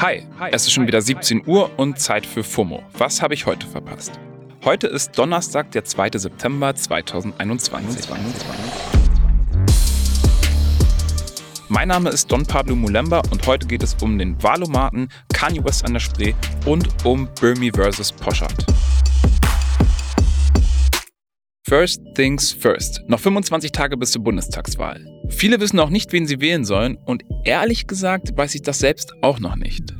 Hi, es ist schon wieder 17 Uhr und Zeit für FOMO. Was habe ich heute verpasst? Heute ist Donnerstag, der 2. September 2021. Mein Name ist Don Pablo Mulemba und heute geht es um den Wahlomaten, Kanye West an der Spree und um Burmy vs. Poschardt. First things first. Noch 25 Tage bis zur Bundestagswahl. Viele wissen auch nicht, wen sie wählen sollen und ehrlich gesagt weiß ich das selbst auch noch nicht.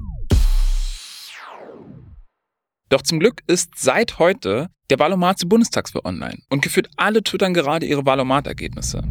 Doch zum Glück ist seit heute der Wahlomat zur Bundestagswahl online und geführt alle twittern gerade ihre Wahlomat-Ergebnisse.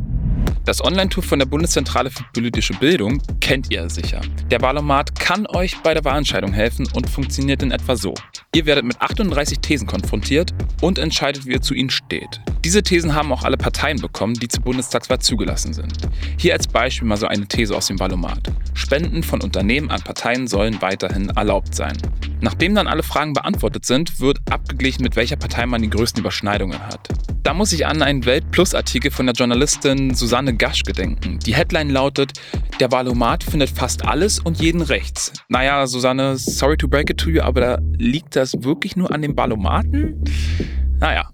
Das Online-Tool von der Bundeszentrale für politische Bildung kennt ihr sicher. Der Wahlomat kann euch bei der Wahlentscheidung helfen und funktioniert in etwa so. Ihr werdet mit 38 Thesen konfrontiert und entscheidet, wie ihr zu ihnen steht. Diese Thesen haben auch alle Parteien bekommen, die zur Bundestagswahl zugelassen sind. Hier als Beispiel mal so eine These aus dem Wahlomat. Spenden von Unternehmen an Parteien sollen weiterhin erlaubt sein. Nachdem dann alle Fragen beantwortet sind, wird abgeglichen, mit welcher Partei man die größten Überschneidungen hat. Da muss ich an einen Welt-Plus-Artikel von der Journalistin Susanne Gasch gedenken. Die Headline lautet: Der Wahlomat findet fast alles und jeden rechts. Naja, Susanne, sorry to break it to you, aber da liegt das wirklich nur an den Wahlomaten? Naja.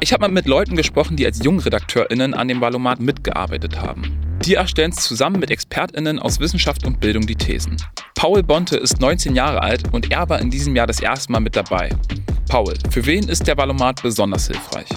Ich habe mal mit Leuten gesprochen, die als JungredakteurInnen an dem Wahlomat mitgearbeitet haben. Die erstellen zusammen mit ExpertInnen aus Wissenschaft und Bildung die Thesen. Paul Bonte ist 19 Jahre alt und er war in diesem Jahr das erste Mal mit dabei. Paul, für wen ist der Valomat besonders hilfreich?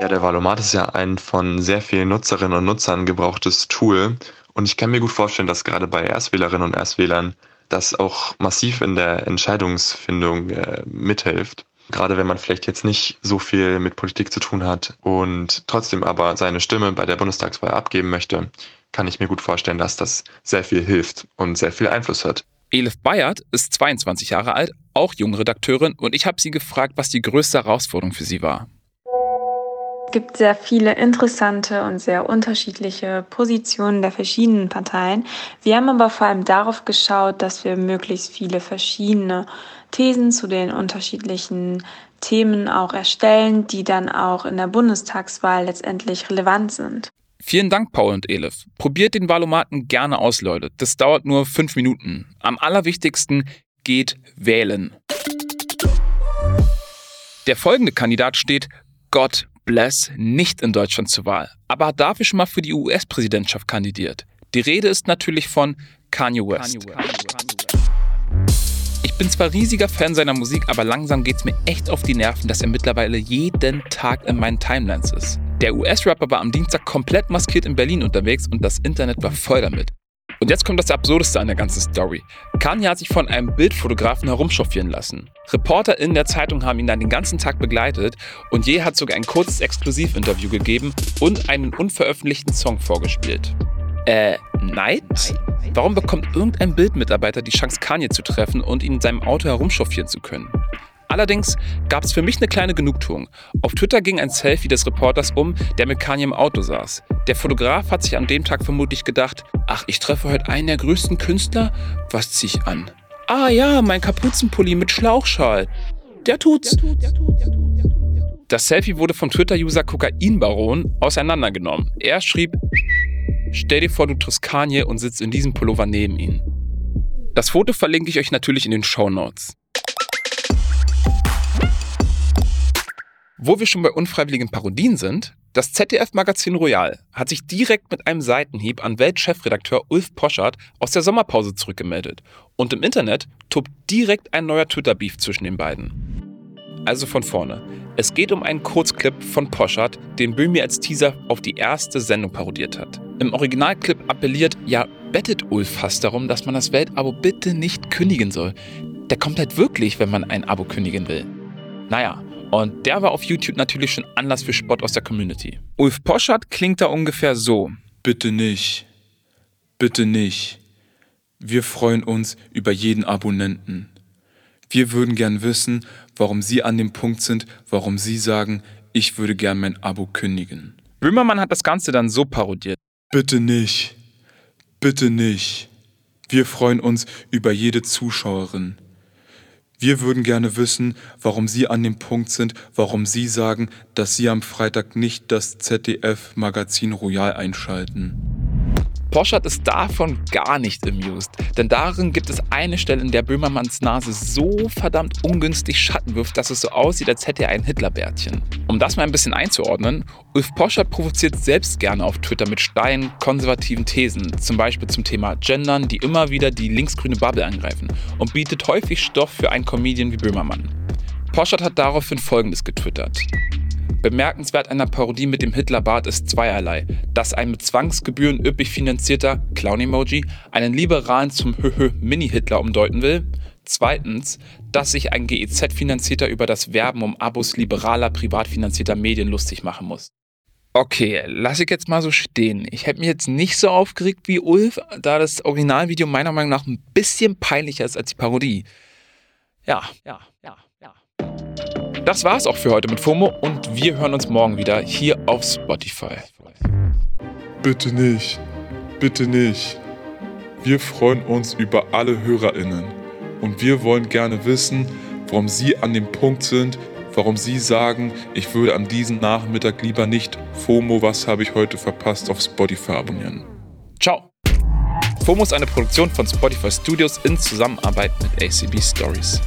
Ja, der Valomat ist ja ein von sehr vielen Nutzerinnen und Nutzern gebrauchtes Tool. Und ich kann mir gut vorstellen, dass gerade bei Erstwählerinnen und Erstwählern das auch massiv in der Entscheidungsfindung äh, mithilft. Gerade wenn man vielleicht jetzt nicht so viel mit Politik zu tun hat und trotzdem aber seine Stimme bei der Bundestagswahl abgeben möchte, kann ich mir gut vorstellen, dass das sehr viel hilft und sehr viel Einfluss hat. Elif Bayert ist 22 Jahre alt, auch junge Redakteurin, und ich habe sie gefragt, was die größte Herausforderung für sie war. Es gibt sehr viele interessante und sehr unterschiedliche Positionen der verschiedenen Parteien. Wir haben aber vor allem darauf geschaut, dass wir möglichst viele verschiedene Thesen zu den unterschiedlichen Themen auch erstellen, die dann auch in der Bundestagswahl letztendlich relevant sind. Vielen Dank, Paul und Elif. Probiert den Wahlomaten gerne aus, Leute. Das dauert nur fünf Minuten. Am allerwichtigsten geht wählen. Der folgende Kandidat steht Gott Bless nicht in Deutschland zur Wahl, aber hat dafür schon mal für die US-Präsidentschaft kandidiert. Die Rede ist natürlich von Kanye West. Ich bin zwar riesiger Fan seiner Musik, aber langsam geht es mir echt auf die Nerven, dass er mittlerweile jeden Tag in meinen Timelines ist. Der US-Rapper war am Dienstag komplett maskiert in Berlin unterwegs und das Internet war voll damit. Und jetzt kommt das Absurdeste an der ganzen Story. Kanye hat sich von einem Bildfotografen herumchauffieren lassen. Reporter in der Zeitung haben ihn dann den ganzen Tag begleitet und Je hat sogar ein kurzes Exklusivinterview gegeben und einen unveröffentlichten Song vorgespielt. Äh, Neid? Warum bekommt irgendein Bildmitarbeiter die Chance, Kanye zu treffen und ihn in seinem Auto herumchauffieren zu können? Allerdings gab es für mich eine kleine Genugtuung. Auf Twitter ging ein Selfie des Reporters um, der mit Kanye im Auto saß. Der Fotograf hat sich an dem Tag vermutlich gedacht, ach, ich treffe heute einen der größten Künstler, was zieh ich an? Ah ja, mein Kapuzenpulli mit Schlauchschal. Der tut's. Das Selfie wurde vom Twitter-User Kokainbaron auseinandergenommen. Er schrieb, stell dir vor, du triffst Kanye und sitzt in diesem Pullover neben ihm. Das Foto verlinke ich euch natürlich in den Show Notes. Wo wir schon bei unfreiwilligen Parodien sind, das ZDF-Magazin Royal hat sich direkt mit einem Seitenhieb an Weltchefredakteur Ulf Poschardt aus der Sommerpause zurückgemeldet. Und im Internet tobt direkt ein neuer Twitter-Beef zwischen den beiden. Also von vorne. Es geht um einen Kurzclip von Poschardt, den Böhmi als Teaser auf die erste Sendung parodiert hat. Im Originalclip appelliert, ja, bettet Ulf fast darum, dass man das Weltabo bitte nicht kündigen soll. Der kommt halt wirklich, wenn man ein Abo kündigen will. Naja, und der war auf YouTube natürlich schon Anlass für Spott aus der Community. Ulf Poschardt klingt da ungefähr so. Bitte nicht. Bitte nicht. Wir freuen uns über jeden Abonnenten. Wir würden gern wissen, warum Sie an dem Punkt sind, warum Sie sagen, ich würde gern mein Abo kündigen. Böhmermann hat das Ganze dann so parodiert. Bitte nicht. Bitte nicht. Wir freuen uns über jede Zuschauerin. Wir würden gerne wissen, warum Sie an dem Punkt sind, warum Sie sagen, dass Sie am Freitag nicht das ZDF-Magazin Royal einschalten. Poschardt ist davon gar nicht amused, denn darin gibt es eine Stelle, in der Böhmermanns Nase so verdammt ungünstig Schatten wirft, dass es so aussieht, als hätte er ein Hitlerbärtchen. Um das mal ein bisschen einzuordnen, Ulf Poschardt provoziert selbst gerne auf Twitter mit steilen, konservativen Thesen, zum Beispiel zum Thema Gendern, die immer wieder die linksgrüne Bubble angreifen und bietet häufig Stoff für einen Comedian wie Böhmermann. Poschardt hat daraufhin folgendes getwittert. Bemerkenswert einer Parodie mit dem Hitlerbart ist zweierlei, dass ein mit Zwangsgebühren üppig finanzierter Clown-Emoji einen Liberalen zum Höhö Mini-Hitler umdeuten will. Zweitens, dass sich ein GEZ-Finanzierter über das Werben um Abos liberaler, privat finanzierter Medien lustig machen muss. Okay, lass ich jetzt mal so stehen. Ich hätte mich jetzt nicht so aufgeregt wie Ulf, da das Originalvideo meiner Meinung nach ein bisschen peinlicher ist als die Parodie. Ja, ja, ja, ja. Das war's auch für heute mit FOMO und wir hören uns morgen wieder hier auf Spotify. Bitte nicht, bitte nicht. Wir freuen uns über alle HörerInnen und wir wollen gerne wissen, warum Sie an dem Punkt sind, warum Sie sagen, ich würde an diesem Nachmittag lieber nicht FOMO, was habe ich heute verpasst, auf Spotify abonnieren. Ciao. FOMO ist eine Produktion von Spotify Studios in Zusammenarbeit mit ACB Stories.